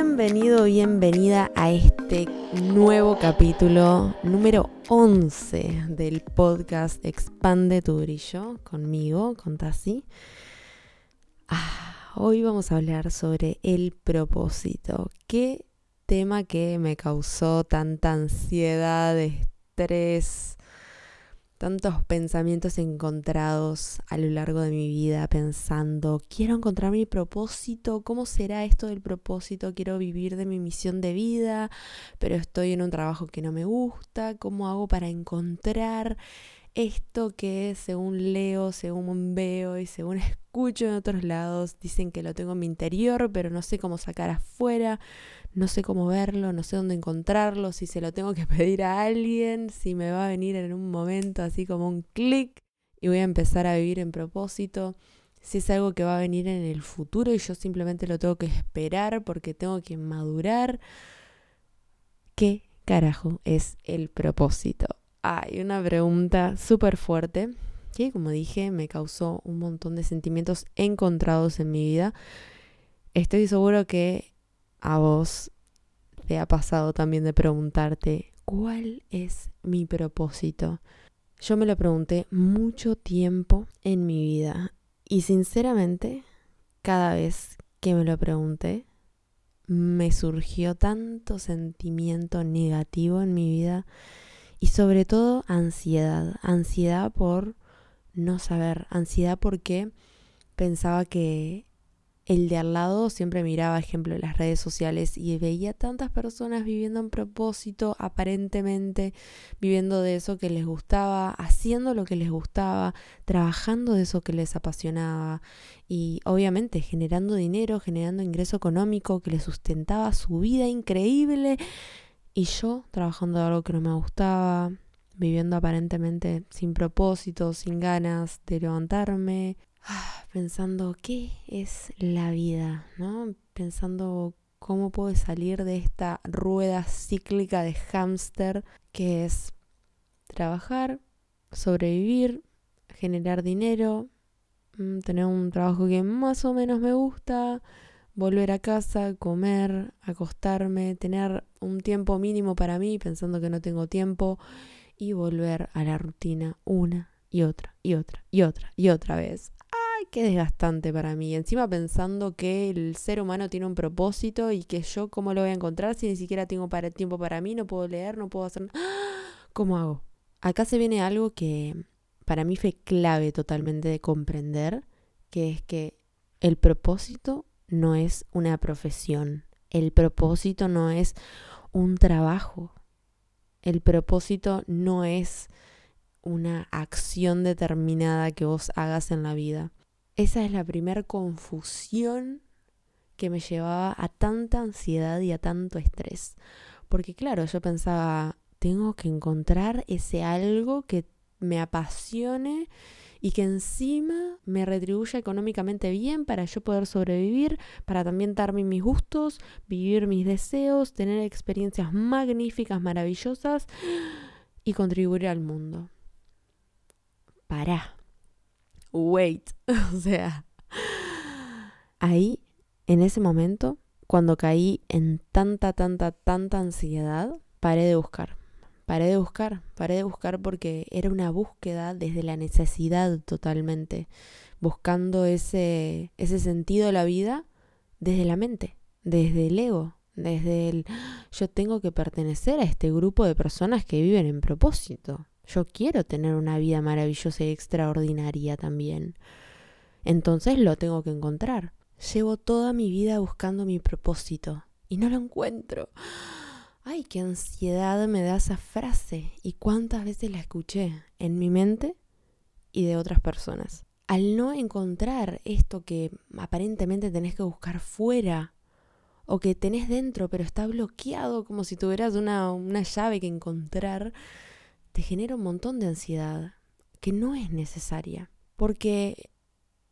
Bienvenido, bienvenida a este nuevo capítulo número 11 del podcast Expande tu brillo conmigo, con Tassi. Ah, hoy vamos a hablar sobre el propósito. Qué tema que me causó tanta ansiedad, estrés, tantos pensamientos encontrados a lo largo de mi vida pensando, quiero encontrar mi propósito, ¿cómo será esto del propósito? Quiero vivir de mi misión de vida, pero estoy en un trabajo que no me gusta, ¿cómo hago para encontrar esto que según leo, según veo y según escucho en otros lados, dicen que lo tengo en mi interior, pero no sé cómo sacar afuera? No sé cómo verlo, no sé dónde encontrarlo, si se lo tengo que pedir a alguien, si me va a venir en un momento así como un clic y voy a empezar a vivir en propósito, si es algo que va a venir en el futuro y yo simplemente lo tengo que esperar porque tengo que madurar. ¿Qué carajo es el propósito? Hay una pregunta súper fuerte que, como dije, me causó un montón de sentimientos encontrados en mi vida. Estoy seguro que a vos te ha pasado también de preguntarte, ¿cuál es mi propósito? Yo me lo pregunté mucho tiempo en mi vida y sinceramente, cada vez que me lo pregunté, me surgió tanto sentimiento negativo en mi vida y sobre todo ansiedad, ansiedad por no saber, ansiedad porque pensaba que el de al lado siempre miraba, ejemplo, las redes sociales y veía tantas personas viviendo en propósito, aparentemente viviendo de eso que les gustaba, haciendo lo que les gustaba, trabajando de eso que les apasionaba y obviamente generando dinero, generando ingreso económico que les sustentaba su vida increíble y yo trabajando de algo que no me gustaba, viviendo aparentemente sin propósito, sin ganas de levantarme, pensando qué es la vida, ¿no? Pensando cómo puedo salir de esta rueda cíclica de hámster que es trabajar, sobrevivir, generar dinero, mm, tener un trabajo que más o menos me gusta, volver a casa, comer, acostarme, tener un tiempo mínimo para mí pensando que no tengo tiempo y volver a la rutina una y otra y otra y otra y otra vez qué desgastante para mí. Encima pensando que el ser humano tiene un propósito y que yo cómo lo voy a encontrar si ni siquiera tengo para, tiempo para mí, no puedo leer, no puedo hacer... ¿Cómo hago? Acá se viene algo que para mí fue clave totalmente de comprender, que es que el propósito no es una profesión, el propósito no es un trabajo, el propósito no es una acción determinada que vos hagas en la vida. Esa es la primera confusión que me llevaba a tanta ansiedad y a tanto estrés. Porque claro, yo pensaba, tengo que encontrar ese algo que me apasione y que encima me retribuya económicamente bien para yo poder sobrevivir, para también darme mis gustos, vivir mis deseos, tener experiencias magníficas, maravillosas y contribuir al mundo. Pará wait. o sea, ahí, en ese momento, cuando caí en tanta, tanta, tanta ansiedad, paré de buscar. Paré de buscar, paré de buscar porque era una búsqueda desde la necesidad totalmente, buscando ese, ese sentido de la vida desde la mente, desde el ego, desde el yo tengo que pertenecer a este grupo de personas que viven en propósito. Yo quiero tener una vida maravillosa y extraordinaria también. Entonces lo tengo que encontrar. Llevo toda mi vida buscando mi propósito y no lo encuentro. Ay, qué ansiedad me da esa frase y cuántas veces la escuché en mi mente y de otras personas. Al no encontrar esto que aparentemente tenés que buscar fuera o que tenés dentro pero está bloqueado como si tuvieras una, una llave que encontrar, te genera un montón de ansiedad que no es necesaria. Porque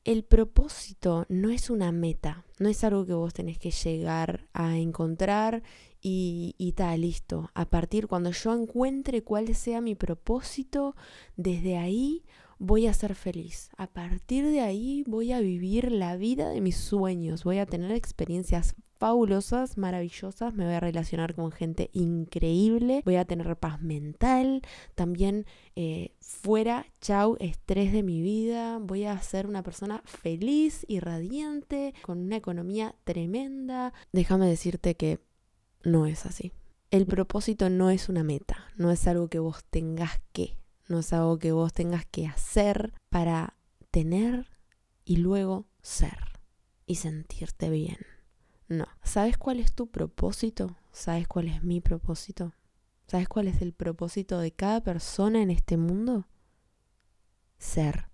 el propósito no es una meta, no es algo que vos tenés que llegar a encontrar y, y tal, listo. A partir cuando yo encuentre cuál sea mi propósito, desde ahí voy a ser feliz. A partir de ahí voy a vivir la vida de mis sueños, voy a tener experiencias fabulosas, maravillosas, me voy a relacionar con gente increíble, voy a tener paz mental, también eh, fuera, chau, estrés de mi vida, voy a ser una persona feliz y radiante, con una economía tremenda. Déjame decirte que no es así. El propósito no es una meta, no es algo que vos tengas que, no es algo que vos tengas que hacer para tener y luego ser y sentirte bien. No. ¿Sabes cuál es tu propósito? ¿Sabes cuál es mi propósito? ¿Sabes cuál es el propósito de cada persona en este mundo? Ser.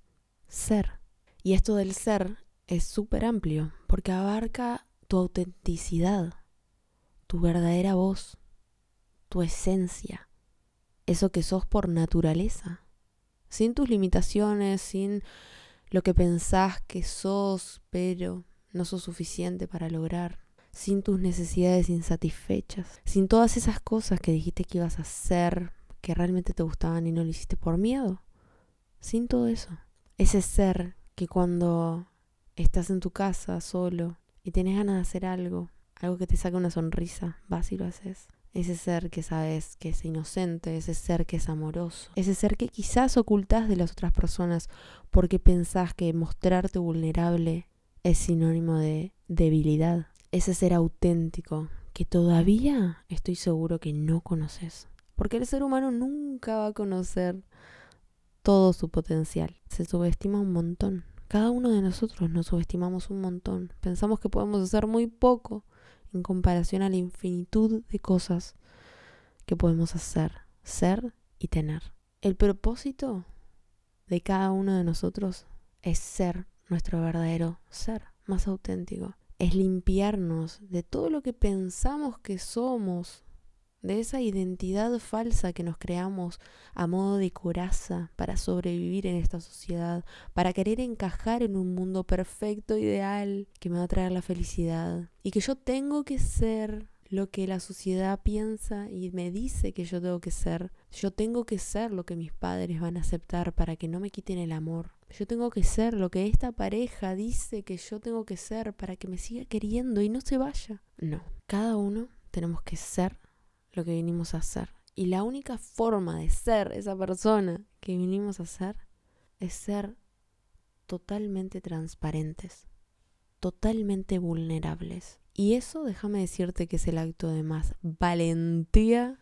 Ser. Y esto del ser es súper amplio porque abarca tu autenticidad, tu verdadera voz, tu esencia, eso que sos por naturaleza, sin tus limitaciones, sin lo que pensás que sos, pero no sos suficiente para lograr, sin tus necesidades insatisfechas, sin todas esas cosas que dijiste que ibas a hacer, que realmente te gustaban y no lo hiciste por miedo, sin todo eso. Ese ser que cuando estás en tu casa solo y tienes ganas de hacer algo, algo que te saque una sonrisa, vas y lo haces. Ese ser que sabes que es inocente, ese ser que es amoroso, ese ser que quizás ocultas de las otras personas porque pensás que mostrarte vulnerable es sinónimo de debilidad. Ese ser auténtico que todavía estoy seguro que no conoces. Porque el ser humano nunca va a conocer todo su potencial. Se subestima un montón. Cada uno de nosotros nos subestimamos un montón. Pensamos que podemos hacer muy poco en comparación a la infinitud de cosas que podemos hacer, ser y tener. El propósito de cada uno de nosotros es ser nuestro verdadero ser más auténtico. Es limpiarnos de todo lo que pensamos que somos, de esa identidad falsa que nos creamos a modo de coraza para sobrevivir en esta sociedad, para querer encajar en un mundo perfecto, ideal, que me va a traer la felicidad. Y que yo tengo que ser lo que la sociedad piensa y me dice que yo tengo que ser. Yo tengo que ser lo que mis padres van a aceptar para que no me quiten el amor. Yo tengo que ser lo que esta pareja dice que yo tengo que ser para que me siga queriendo y no se vaya. No, cada uno tenemos que ser lo que vinimos a ser. Y la única forma de ser esa persona que vinimos a ser es ser totalmente transparentes, totalmente vulnerables y eso, déjame decirte que es el acto de más valentía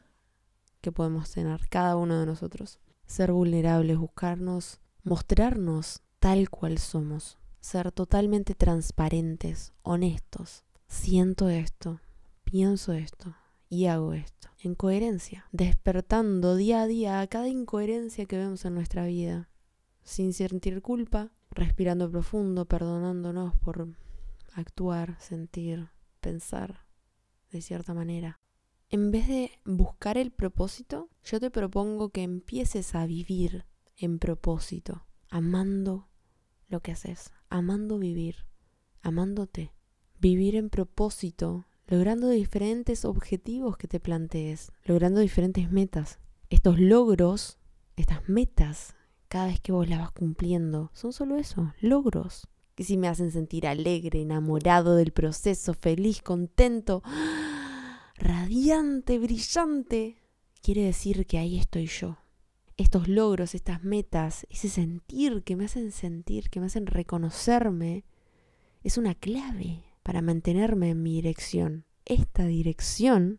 que podemos tener cada uno de nosotros. Ser vulnerables, buscarnos, mostrarnos tal cual somos, ser totalmente transparentes, honestos. Siento esto, pienso esto y hago esto. En coherencia, despertando día a día a cada incoherencia que vemos en nuestra vida, sin sentir culpa, respirando profundo, perdonándonos por actuar, sentir, pensar de cierta manera. En vez de buscar el propósito, yo te propongo que empieces a vivir en propósito, amando lo que haces, amando vivir, amándote. Vivir en propósito, logrando diferentes objetivos que te plantees, logrando diferentes metas. Estos logros, estas metas, cada vez que vos las vas cumpliendo, son solo eso, logros que si me hacen sentir alegre, enamorado del proceso, feliz, contento, radiante, brillante, quiere decir que ahí estoy yo. Estos logros, estas metas, ese sentir que me hacen sentir, que me hacen reconocerme, es una clave para mantenerme en mi dirección. Esta dirección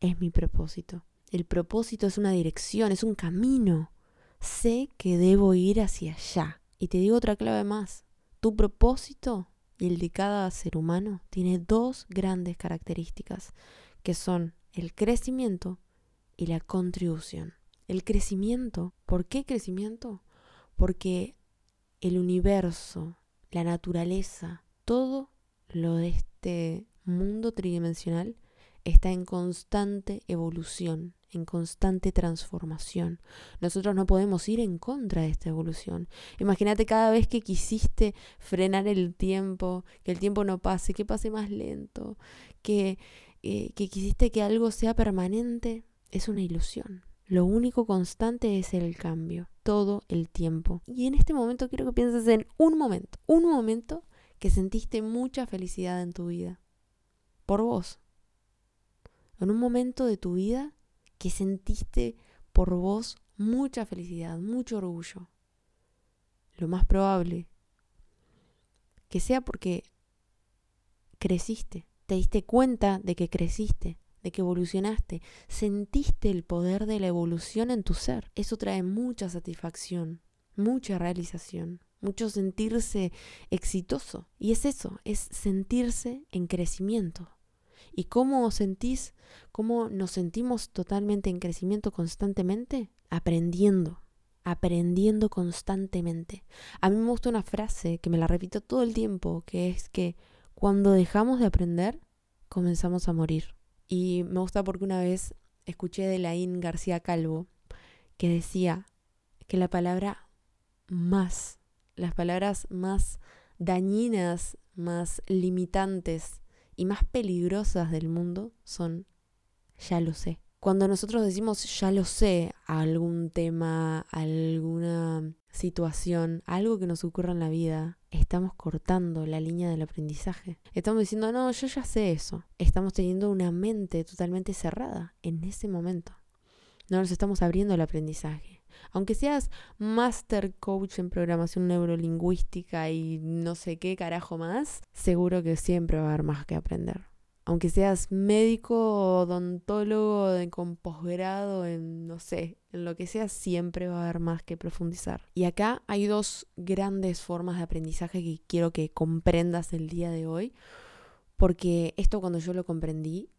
es mi propósito. El propósito es una dirección, es un camino. Sé que debo ir hacia allá. Y te digo otra clave más. Tu propósito y el de cada ser humano tiene dos grandes características, que son el crecimiento y la contribución. El crecimiento, ¿por qué crecimiento? Porque el universo, la naturaleza, todo lo de este mundo tridimensional está en constante evolución, en constante transformación. Nosotros no podemos ir en contra de esta evolución. Imagínate cada vez que quisiste frenar el tiempo, que el tiempo no pase, que pase más lento, que, eh, que quisiste que algo sea permanente, es una ilusión. Lo único constante es el cambio, todo el tiempo. Y en este momento quiero que pienses en un momento, un momento que sentiste mucha felicidad en tu vida por vos. En un momento de tu vida que sentiste por vos mucha felicidad, mucho orgullo. Lo más probable que sea porque creciste, te diste cuenta de que creciste, de que evolucionaste, sentiste el poder de la evolución en tu ser. Eso trae mucha satisfacción, mucha realización, mucho sentirse exitoso. Y es eso, es sentirse en crecimiento. ¿Y cómo sentís, cómo nos sentimos totalmente en crecimiento constantemente? Aprendiendo, aprendiendo constantemente. A mí me gusta una frase que me la repito todo el tiempo, que es que cuando dejamos de aprender, comenzamos a morir. Y me gusta porque una vez escuché de Laín García Calvo que decía que la palabra más, las palabras más dañinas, más limitantes y más peligrosas del mundo son ya lo sé. Cuando nosotros decimos ya lo sé a algún tema, alguna situación, algo que nos ocurra en la vida, estamos cortando la línea del aprendizaje. Estamos diciendo, no, yo ya sé eso. Estamos teniendo una mente totalmente cerrada en ese momento. No nos estamos abriendo el aprendizaje. Aunque seas master coach en programación neurolingüística y no sé qué carajo más, seguro que siempre va a haber más que aprender aunque seas médico, odontólogo, con posgrado, en no sé, en lo que sea, siempre va a haber más que profundizar. Y acá hay dos grandes formas de aprendizaje que quiero que comprendas el día de hoy, porque esto cuando yo lo comprendí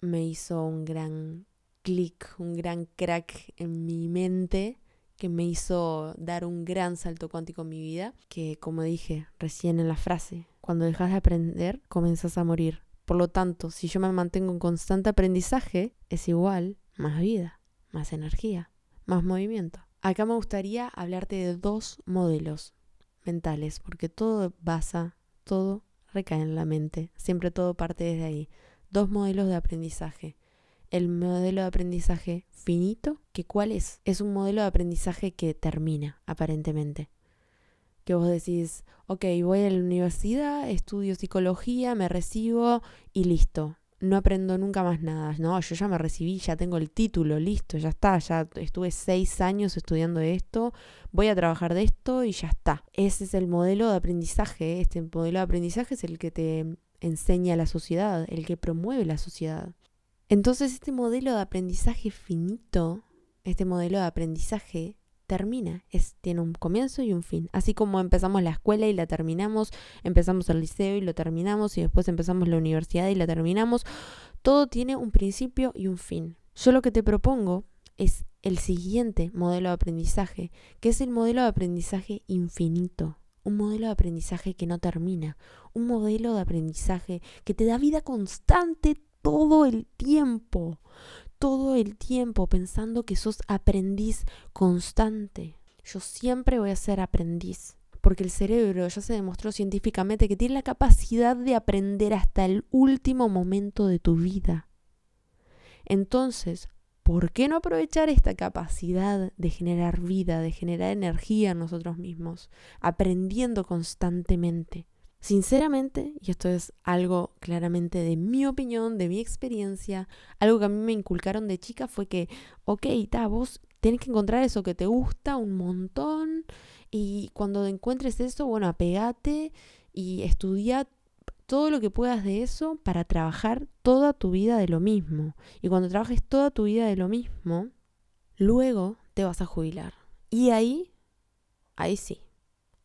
me hizo un gran clic, un gran crack en mi mente que me hizo dar un gran salto cuántico en mi vida, que como dije recién en la frase, cuando dejas de aprender, comenzas a morir por lo tanto, si yo me mantengo en constante aprendizaje, es igual más vida, más energía, más movimiento. Acá me gustaría hablarte de dos modelos mentales, porque todo basa, todo recae en la mente, siempre todo parte desde ahí. Dos modelos de aprendizaje. El modelo de aprendizaje finito, que cuál es? Es un modelo de aprendizaje que termina, aparentemente que vos decís, ok, voy a la universidad, estudio psicología, me recibo y listo. No aprendo nunca más nada. No, yo ya me recibí, ya tengo el título, listo, ya está. Ya estuve seis años estudiando esto, voy a trabajar de esto y ya está. Ese es el modelo de aprendizaje. Este modelo de aprendizaje es el que te enseña la sociedad, el que promueve la sociedad. Entonces este modelo de aprendizaje finito, este modelo de aprendizaje termina, es, tiene un comienzo y un fin. Así como empezamos la escuela y la terminamos, empezamos el liceo y lo terminamos y después empezamos la universidad y la terminamos, todo tiene un principio y un fin. Yo lo que te propongo es el siguiente modelo de aprendizaje, que es el modelo de aprendizaje infinito. Un modelo de aprendizaje que no termina, un modelo de aprendizaje que te da vida constante todo el tiempo todo el tiempo pensando que sos aprendiz constante. Yo siempre voy a ser aprendiz, porque el cerebro ya se demostró científicamente que tiene la capacidad de aprender hasta el último momento de tu vida. Entonces, ¿por qué no aprovechar esta capacidad de generar vida, de generar energía en nosotros mismos, aprendiendo constantemente? Sinceramente, y esto es algo claramente de mi opinión, de mi experiencia, algo que a mí me inculcaron de chica fue que, ok, ta, vos tenés que encontrar eso que te gusta un montón y cuando encuentres eso, bueno, apegate y estudia todo lo que puedas de eso para trabajar toda tu vida de lo mismo. Y cuando trabajes toda tu vida de lo mismo, luego te vas a jubilar. Y ahí, ahí sí,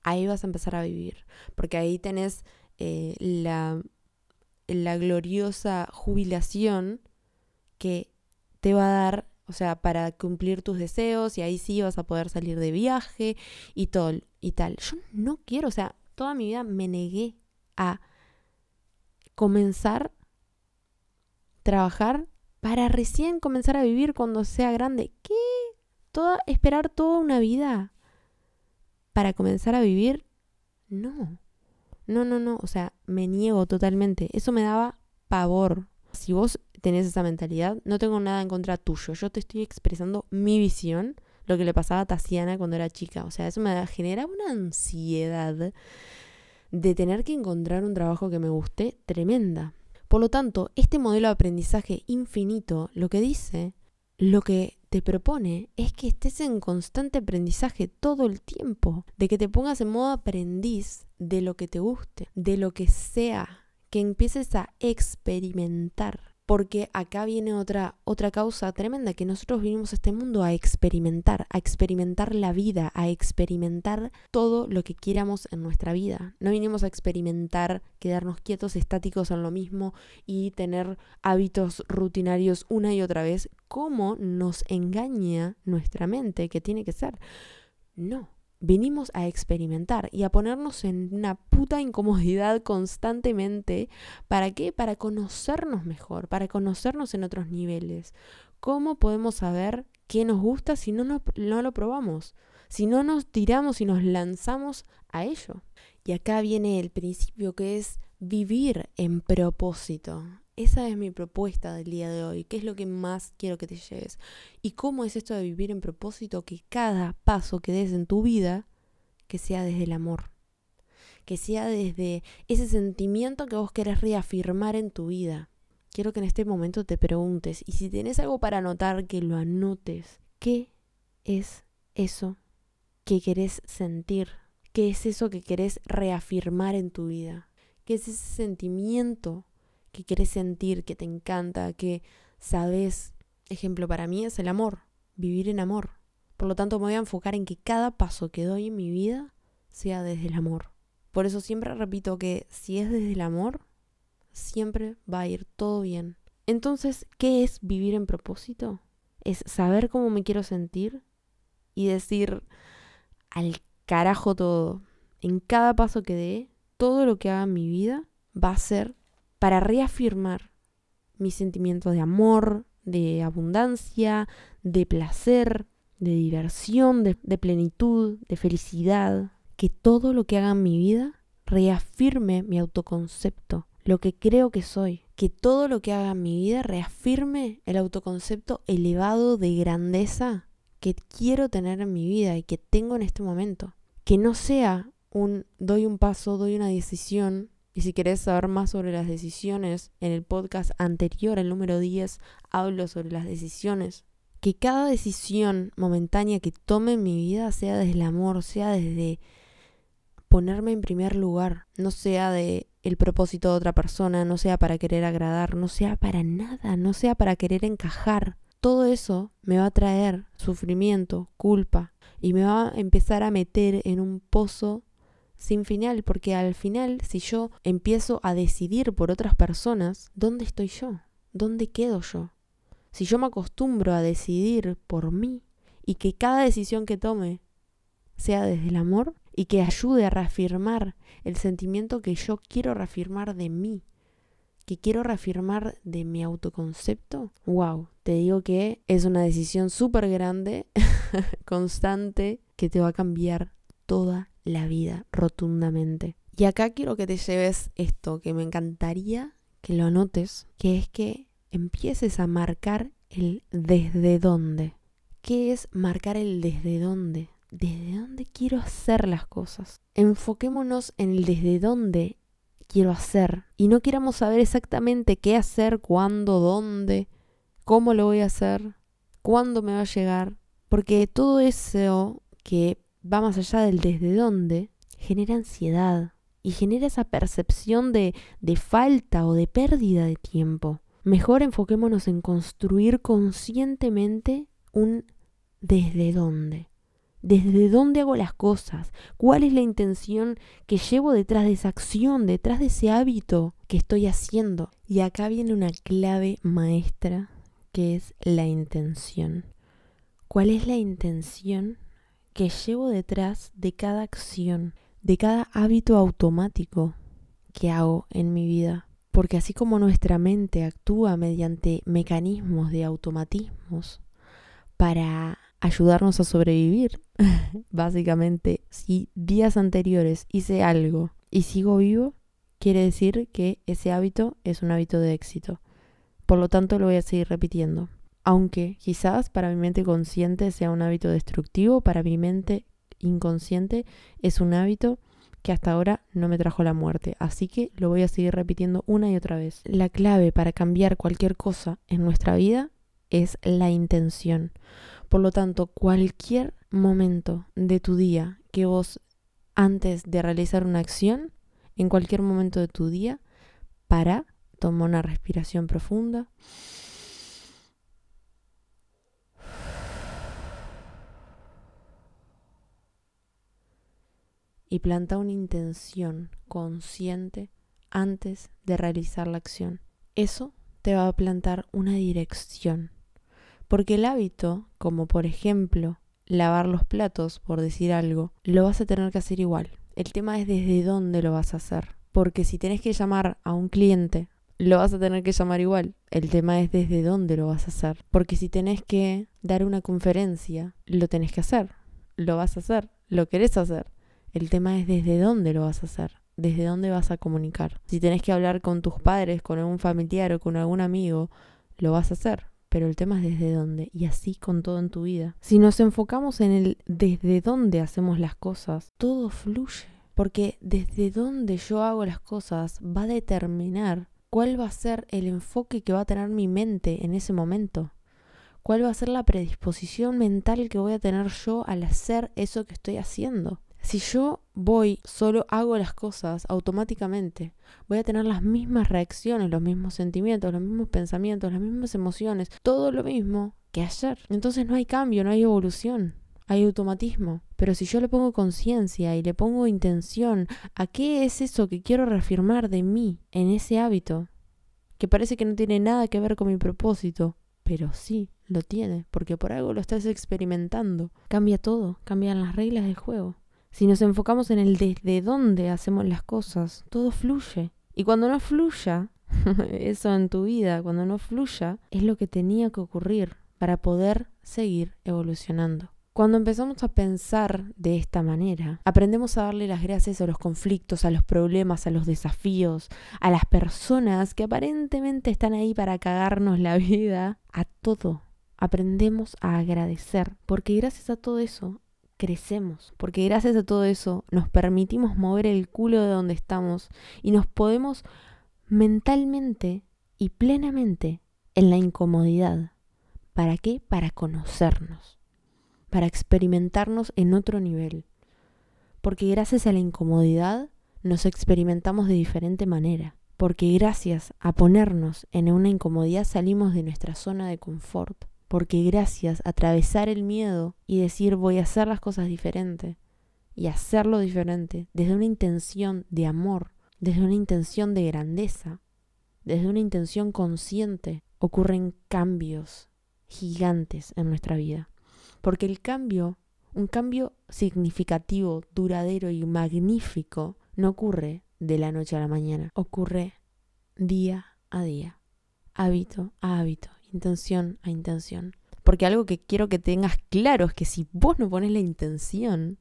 ahí vas a empezar a vivir, porque ahí tenés eh, la, la gloriosa jubilación que te va a dar, o sea, para cumplir tus deseos y ahí sí vas a poder salir de viaje y todo y tal. Yo no quiero, o sea, toda mi vida me negué a comenzar trabajar para recién comenzar a vivir cuando sea grande. ¿Qué? Toda, esperar toda una vida para comenzar a vivir, no. No, no, no, o sea, me niego totalmente. Eso me daba pavor. Si vos tenés esa mentalidad, no tengo nada en contra tuyo. Yo te estoy expresando mi visión, lo que le pasaba a Tatiana cuando era chica. O sea, eso me genera una ansiedad de tener que encontrar un trabajo que me guste tremenda. Por lo tanto, este modelo de aprendizaje infinito lo que dice, lo que te propone es que estés en constante aprendizaje todo el tiempo, de que te pongas en modo aprendiz de lo que te guste, de lo que sea, que empieces a experimentar porque acá viene otra, otra causa tremenda, que nosotros vinimos a este mundo a experimentar, a experimentar la vida, a experimentar todo lo que quieramos en nuestra vida. No vinimos a experimentar quedarnos quietos, estáticos en lo mismo y tener hábitos rutinarios una y otra vez, como nos engaña nuestra mente que tiene que ser. No, venimos a experimentar y a ponernos en una puta incomodidad constantemente. ¿Para qué? Para conocernos mejor, para conocernos en otros niveles. ¿Cómo podemos saber qué nos gusta si no, no, no lo probamos? Si no nos tiramos y nos lanzamos a ello. Y acá viene el principio que es vivir en propósito. Esa es mi propuesta del día de hoy. ¿Qué es lo que más quiero que te lleves? ¿Y cómo es esto de vivir en propósito? Que cada paso que des en tu vida, que sea desde el amor. Que sea desde ese sentimiento que vos querés reafirmar en tu vida. Quiero que en este momento te preguntes, y si tienes algo para anotar, que lo anotes. ¿Qué es eso que querés sentir? ¿Qué es eso que querés reafirmar en tu vida? ¿Qué es ese sentimiento que quieres sentir, que te encanta, que sabes. Ejemplo para mí es el amor, vivir en amor. Por lo tanto, me voy a enfocar en que cada paso que doy en mi vida sea desde el amor. Por eso siempre repito que si es desde el amor, siempre va a ir todo bien. Entonces, ¿qué es vivir en propósito? Es saber cómo me quiero sentir y decir al carajo todo. En cada paso que dé, todo lo que haga en mi vida va a ser para reafirmar mi sentimiento de amor, de abundancia, de placer, de diversión, de, plenitud, de felicidad. Que todo lo que haga en mi vida reafirme mi autoconcepto, lo que creo que soy. Que todo lo que haga en mi vida reafirme el autoconcepto elevado de grandeza que quiero tener en mi vida y que tengo en este momento. Que no sea un doy un paso, doy una decisión y si querés saber más sobre las decisiones, en el podcast anterior, el número 10, hablo sobre las decisiones. Que cada decisión momentánea que tome en mi vida sea desde el amor, sea desde ponerme en primer lugar, no sea de el propósito de otra persona, no sea para querer agradar, no sea para nada, no sea para querer encajar. Todo eso me va a traer sufrimiento, culpa y me va a empezar a meter en un pozo sin final, porque al final, si yo empiezo a decidir por otras personas, ¿dónde estoy yo? ¿Dónde quedo yo? Si yo me acostumbro a decidir por mí y que cada decisión que tome sea desde el amor y que ayude a reafirmar el sentimiento que yo quiero reafirmar de mí, que quiero reafirmar de mi autoconcepto, wow, te digo que es una decisión súper grande, constante, que te va a cambiar toda la vida rotundamente. Y acá quiero que te lleves esto, que me encantaría que lo anotes, que es que empieces a marcar el desde dónde. ¿Qué es marcar el desde dónde? ¿Desde dónde quiero hacer las cosas? Enfoquémonos en el desde dónde quiero hacer y no queramos saber exactamente qué hacer, cuándo, dónde, cómo lo voy a hacer, cuándo me va a llegar, porque todo eso que va más allá del desde dónde, genera ansiedad y genera esa percepción de, de falta o de pérdida de tiempo. Mejor enfoquémonos en construir conscientemente un desde dónde. ¿Desde dónde hago las cosas? ¿Cuál es la intención que llevo detrás de esa acción, detrás de ese hábito que estoy haciendo? Y acá viene una clave maestra que es la intención. ¿Cuál es la intención que llevo detrás de cada acción, de cada hábito automático que hago en mi vida. Porque así como nuestra mente actúa mediante mecanismos de automatismos para ayudarnos a sobrevivir, básicamente, si días anteriores hice algo y sigo vivo, quiere decir que ese hábito es un hábito de éxito. Por lo tanto, lo voy a seguir repitiendo. Aunque quizás para mi mente consciente sea un hábito destructivo, para mi mente inconsciente es un hábito que hasta ahora no me trajo la muerte, así que lo voy a seguir repitiendo una y otra vez. La clave para cambiar cualquier cosa en nuestra vida es la intención. Por lo tanto, cualquier momento de tu día que vos antes de realizar una acción, en cualquier momento de tu día, para, toma una respiración profunda. Y planta una intención consciente antes de realizar la acción. Eso te va a plantar una dirección. Porque el hábito, como por ejemplo lavar los platos, por decir algo, lo vas a tener que hacer igual. El tema es desde dónde lo vas a hacer. Porque si tenés que llamar a un cliente, lo vas a tener que llamar igual. El tema es desde dónde lo vas a hacer. Porque si tenés que dar una conferencia, lo tenés que hacer. Lo vas a hacer. Lo querés hacer. El tema es desde dónde lo vas a hacer. Desde dónde vas a comunicar. Si tenés que hablar con tus padres, con algún familiar o con algún amigo, lo vas a hacer pero el tema es desde dónde, y así con todo en tu vida. Si nos enfocamos en el desde dónde hacemos las cosas, todo fluye, porque desde dónde yo hago las cosas va a determinar cuál va a ser el enfoque que va a tener mi mente en ese momento, cuál va a ser la predisposición mental que voy a tener yo al hacer eso que estoy haciendo. Si yo voy, solo hago las cosas automáticamente, voy a tener las mismas reacciones, los mismos sentimientos, los mismos pensamientos, las mismas emociones, todo lo mismo que ayer. Entonces no hay cambio, no hay evolución, hay automatismo. Pero si yo le pongo conciencia y le pongo intención a qué es eso que quiero reafirmar de mí en ese hábito, que parece que no tiene nada que ver con mi propósito, pero sí lo tiene, porque por algo lo estás experimentando. Cambia todo, cambian las reglas del juego. Si nos enfocamos en el desde dónde hacemos las cosas, todo fluye. Y cuando no fluya, eso en tu vida, cuando no fluya, es lo que tenía que ocurrir para poder seguir evolucionando. Cuando empezamos a pensar de esta manera, aprendemos a darle las gracias a los conflictos, a los problemas, a los desafíos, a las personas que aparentemente están ahí para cagarnos la vida, a todo. Aprendemos a agradecer, porque gracias a todo eso crecemos, porque gracias a todo eso nos permitimos mover el culo de donde estamos y nos podemos mentalmente y plenamente en la incomodidad. ¿Para qué? Para conocernos, para experimentarnos en otro nivel. Porque gracias a la incomodidad nos experimentamos de diferente manera. Porque gracias a ponernos en una incomodidad salimos de nuestra zona de confort porque gracias a atravesar el miedo y decir voy a hacer las cosas diferente y hacerlo diferente desde una intención de amor, desde una intención de grandeza, desde una intención consciente, ocurren cambios gigantes en nuestra vida. Porque el cambio, un cambio significativo, duradero y magnífico, no ocurre de la noche a la mañana, ocurre día a día, hábito a hábito, intención a intención. Porque algo que quiero que tengas claro es que si vos no pones la intención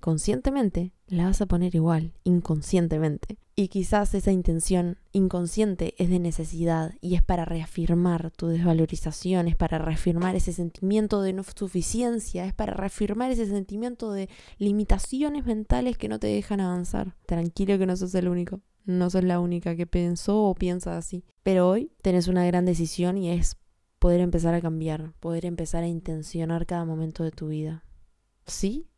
conscientemente, la vas a poner igual, inconscientemente. Y quizás esa intención inconsciente es de necesidad y es para reafirmar tu desvalorización, es para reafirmar ese sentimiento de no suficiencia, es para reafirmar ese sentimiento de limitaciones mentales que no te dejan avanzar. Tranquilo que no sos el único, no sos la única que pensó o piensa así. Pero hoy tenés una gran decisión y es poder empezar a cambiar, poder empezar a intencionar cada momento de tu vida. ¿Sí?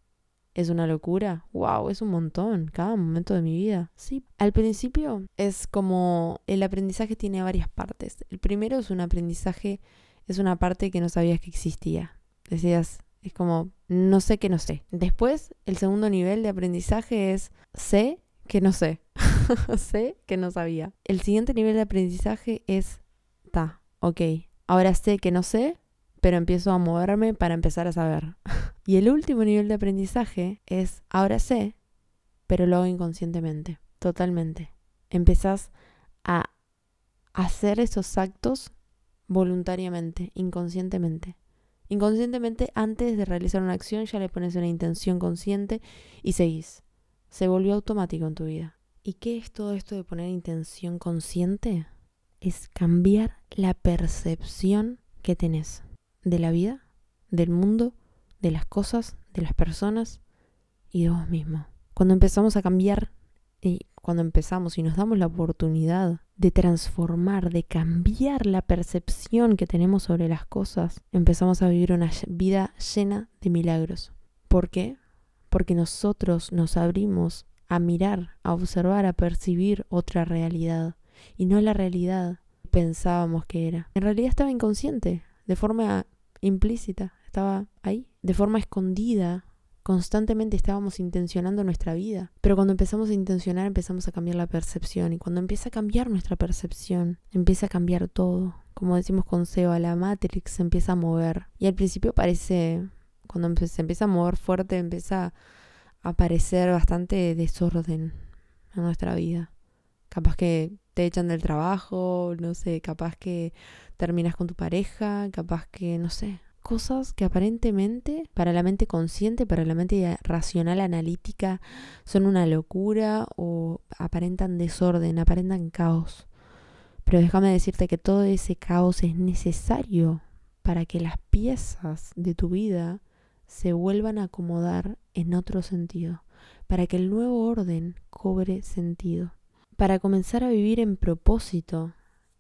¿Es una locura? ¡Wow! Es un montón, cada momento de mi vida. Sí. Al principio es como el aprendizaje tiene varias partes. El primero es un aprendizaje, es una parte que no sabías que existía. Decías, es como, no sé que no sé. Después, el segundo nivel de aprendizaje es, sé que no sé. sé que no sabía. El siguiente nivel de aprendizaje es, ta, ok, Ahora sé que no sé, pero empiezo a moverme para empezar a saber. y el último nivel de aprendizaje es, ahora sé, pero lo hago inconscientemente, totalmente. Empezás a hacer esos actos voluntariamente, inconscientemente. Inconscientemente, antes de realizar una acción, ya le pones una intención consciente y seguís. Se volvió automático en tu vida. ¿Y qué es todo esto de poner intención consciente? Es cambiar la percepción que tenés de la vida, del mundo, de las cosas, de las personas y de vos mismo. Cuando empezamos a cambiar, y cuando empezamos y nos damos la oportunidad de transformar, de cambiar la percepción que tenemos sobre las cosas, empezamos a vivir una vida llena de milagros. ¿Por qué? Porque nosotros nos abrimos a mirar, a observar, a percibir otra realidad y no la realidad pensábamos que era. En realidad estaba inconsciente, de forma implícita, estaba ahí, de forma escondida, constantemente estábamos intencionando nuestra vida. Pero cuando empezamos a intencionar empezamos a cambiar la percepción y cuando empieza a cambiar nuestra percepción, empieza a cambiar todo. Como decimos con Seba, la Matrix se empieza a mover. Y al principio parece, cuando se empieza a mover fuerte, empieza a aparecer bastante desorden en nuestra vida. Capaz que te echan del trabajo, no sé, capaz que terminas con tu pareja, capaz que, no sé, cosas que aparentemente para la mente consciente, para la mente racional, analítica, son una locura o aparentan desorden, aparentan caos. Pero déjame decirte que todo ese caos es necesario para que las piezas de tu vida se vuelvan a acomodar en otro sentido, para que el nuevo orden cobre sentido, para comenzar a vivir en propósito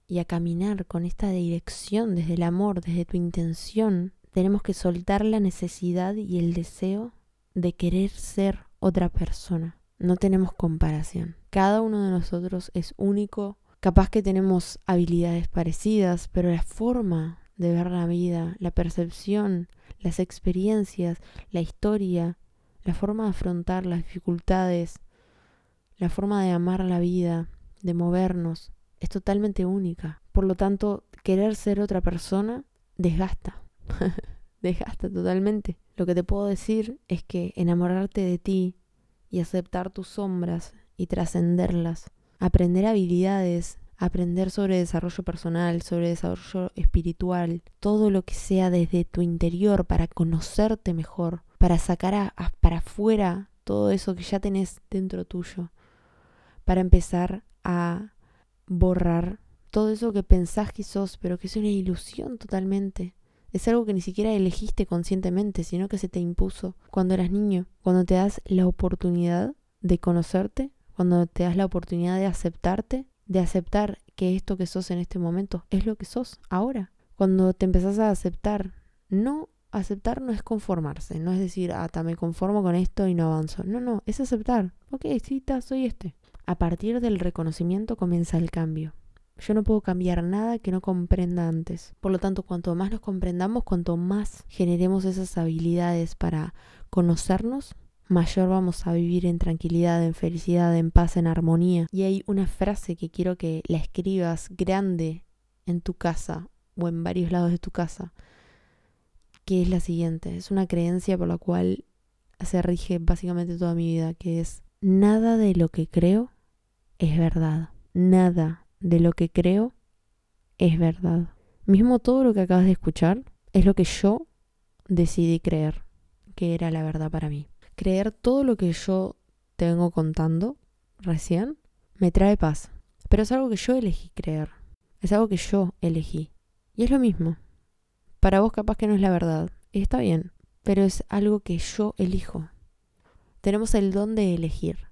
y a caminar con esta dirección desde el amor, desde tu intención, tenemos que soltar la necesidad y el deseo de querer ser otra persona. No tenemos comparación. Cada uno de nosotros es único. Capaz que tenemos habilidades parecidas, pero la forma de ver la vida, la percepción, las experiencias, la historia, la forma de afrontar las dificultades, la forma de amar la vida, de movernos, es totalmente única. Por lo tanto, querer ser otra persona desgasta. Dejaste totalmente. Lo que te puedo decir es que enamorarte de ti y aceptar tus sombras y trascenderlas, aprender habilidades, aprender sobre desarrollo personal, sobre desarrollo espiritual, todo lo que sea desde tu interior para conocerte mejor, para sacar para afuera todo eso que ya tenés dentro tuyo, para empezar a borrar todo eso que pensás que sos, pero que es una ilusión totalmente. Es algo que ni siquiera elegiste conscientemente, sino que se te impuso cuando eras niño, cuando te das la oportunidad de conocerte, cuando te das la oportunidad de aceptarte, de aceptar que esto que sos en este momento es lo que sos ahora. Cuando te empezás a aceptar, no aceptar no es conformarse, no es decir, ah, me conformo con esto y no avanzo. No, no, es aceptar. Ok, sí, soy este. A partir del reconocimiento comienza el cambio. Yo no puedo cambiar nada que no comprenda antes. Por lo tanto, cuanto más nos comprendamos, cuanto más generemos esas habilidades para conocernos, mayor vamos a vivir en tranquilidad, en felicidad, en paz, en armonía. Y hay una frase que quiero que la escribas grande en tu casa o en varios lados de tu casa, que es la siguiente. Es una creencia por la cual se rige básicamente toda mi vida, que es nada de lo que creo es verdad. Nada de lo que creo es verdad. Mismo todo lo que acabas de escuchar es lo que yo decidí creer que era la verdad para mí. Creer todo lo que yo te vengo contando recién me trae paz. Pero es algo que yo elegí creer. Es algo que yo elegí. Y es lo mismo. Para vos capaz que no es la verdad. Y está bien. Pero es algo que yo elijo. Tenemos el don de elegir.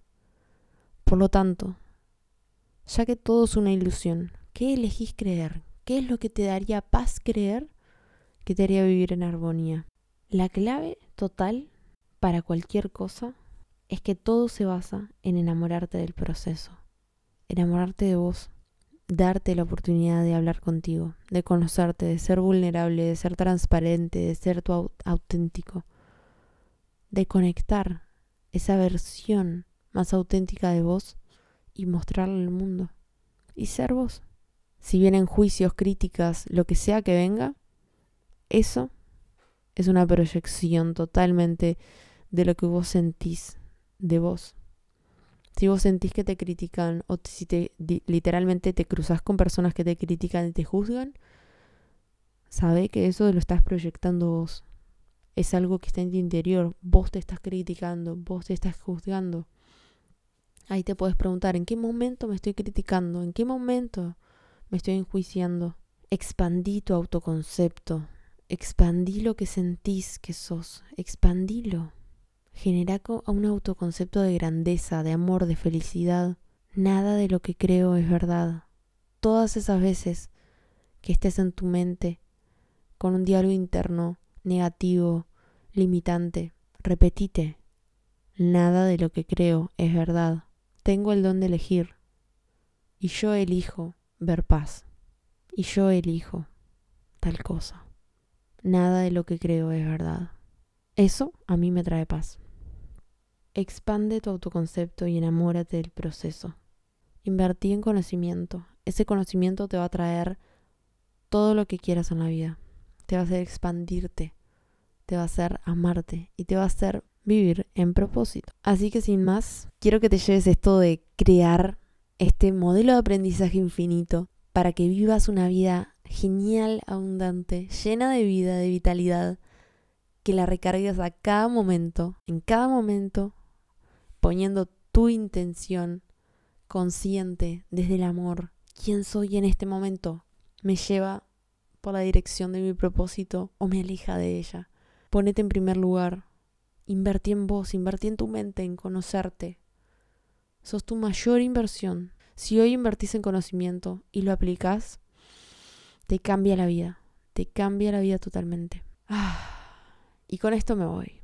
Por lo tanto, ya que todo es una ilusión, ¿qué elegís creer? ¿Qué es lo que te daría paz creer que te haría vivir en armonía? La clave total para cualquier cosa es que todo se basa en enamorarte del proceso, enamorarte de vos, darte la oportunidad de hablar contigo, de conocerte, de ser vulnerable, de ser transparente, de ser tu auténtico, de conectar esa versión más auténtica de vos y mostrarle al mundo. Y ser vos. Si vienen juicios, críticas, lo que sea que venga, eso es una proyección totalmente de lo que vos sentís de vos. Si vos sentís que te critican o si te literalmente te cruzas con personas que te critican y te juzgan, sabe que eso lo estás proyectando vos. Es algo que está en tu interior. Vos te estás criticando, vos te estás juzgando. Ahí te puedes preguntar, ¿en qué momento me estoy criticando? ¿En qué momento me estoy enjuiciando? Expandí tu autoconcepto. Expandí lo que sentís que sos. Expandilo. genera un autoconcepto de grandeza, de amor, de felicidad. Nada de lo que creo es verdad. Todas esas veces que estés en tu mente con un diálogo interno negativo, limitante, repetite. Nada de lo que creo es verdad. Tengo el don de elegir. Y yo elijo ver paz. Y yo elijo tal cosa. Nada de lo que creo es verdad. Eso a mí me trae paz. Expande tu autoconcepto y enamórate del proceso. Invertí en conocimiento. Ese conocimiento te va a traer todo lo que quieras en la vida. Te va a hacer expandirte, te va a hacer amarte y te va a hacer vivir en propósito. Así que sin más, quiero que te lleves esto de crear este modelo de aprendizaje infinito para que vivas una vida genial, abundante, llena de vida, de vitalidad, que la recargues a cada momento, en cada momento, poniendo tu intención consciente desde el amor. ¿Quién soy en este momento? ¿Me lleva por la dirección de mi propósito o me aleja de ella? Ponete en primer lugar. Invertí en vos, invertí en tu mente, en conocerte. Sos tu mayor inversión. Si hoy invertís en conocimiento y lo aplicás, te cambia la vida. Te cambia la vida totalmente. Y con esto me voy.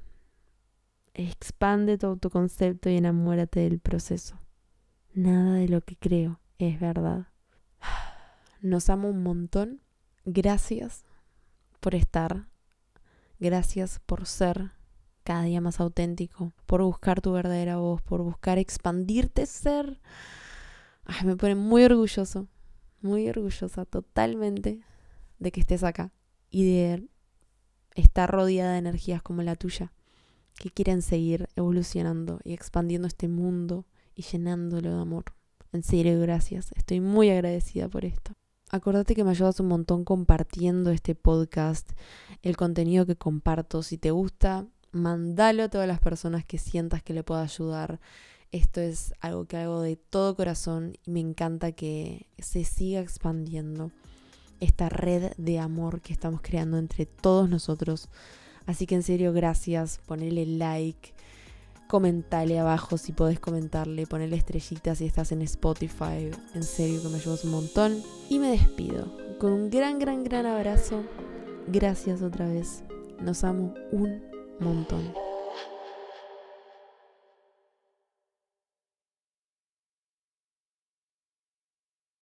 Expande tu autoconcepto y enamórate del proceso. Nada de lo que creo es verdad. Nos amo un montón. Gracias por estar. Gracias por ser cada día más auténtico, por buscar tu verdadera voz, por buscar expandirte, ser. me pone muy orgulloso, muy orgullosa totalmente de que estés acá y de estar rodeada de energías como la tuya, que quieren seguir evolucionando y expandiendo este mundo y llenándolo de amor. En serio, gracias. Estoy muy agradecida por esto. Acordate que me ayudas un montón compartiendo este podcast, el contenido que comparto. Si te gusta, mandalo a todas las personas que sientas que le pueda ayudar. Esto es algo que hago de todo corazón y me encanta que se siga expandiendo esta red de amor que estamos creando entre todos nosotros. Así que en serio, gracias. Ponele like comentale abajo si podés comentarle, ponerle estrellitas si estás en Spotify. En serio que me ayudas un montón. Y me despido con un gran, gran, gran abrazo. Gracias otra vez. Nos amo un montón.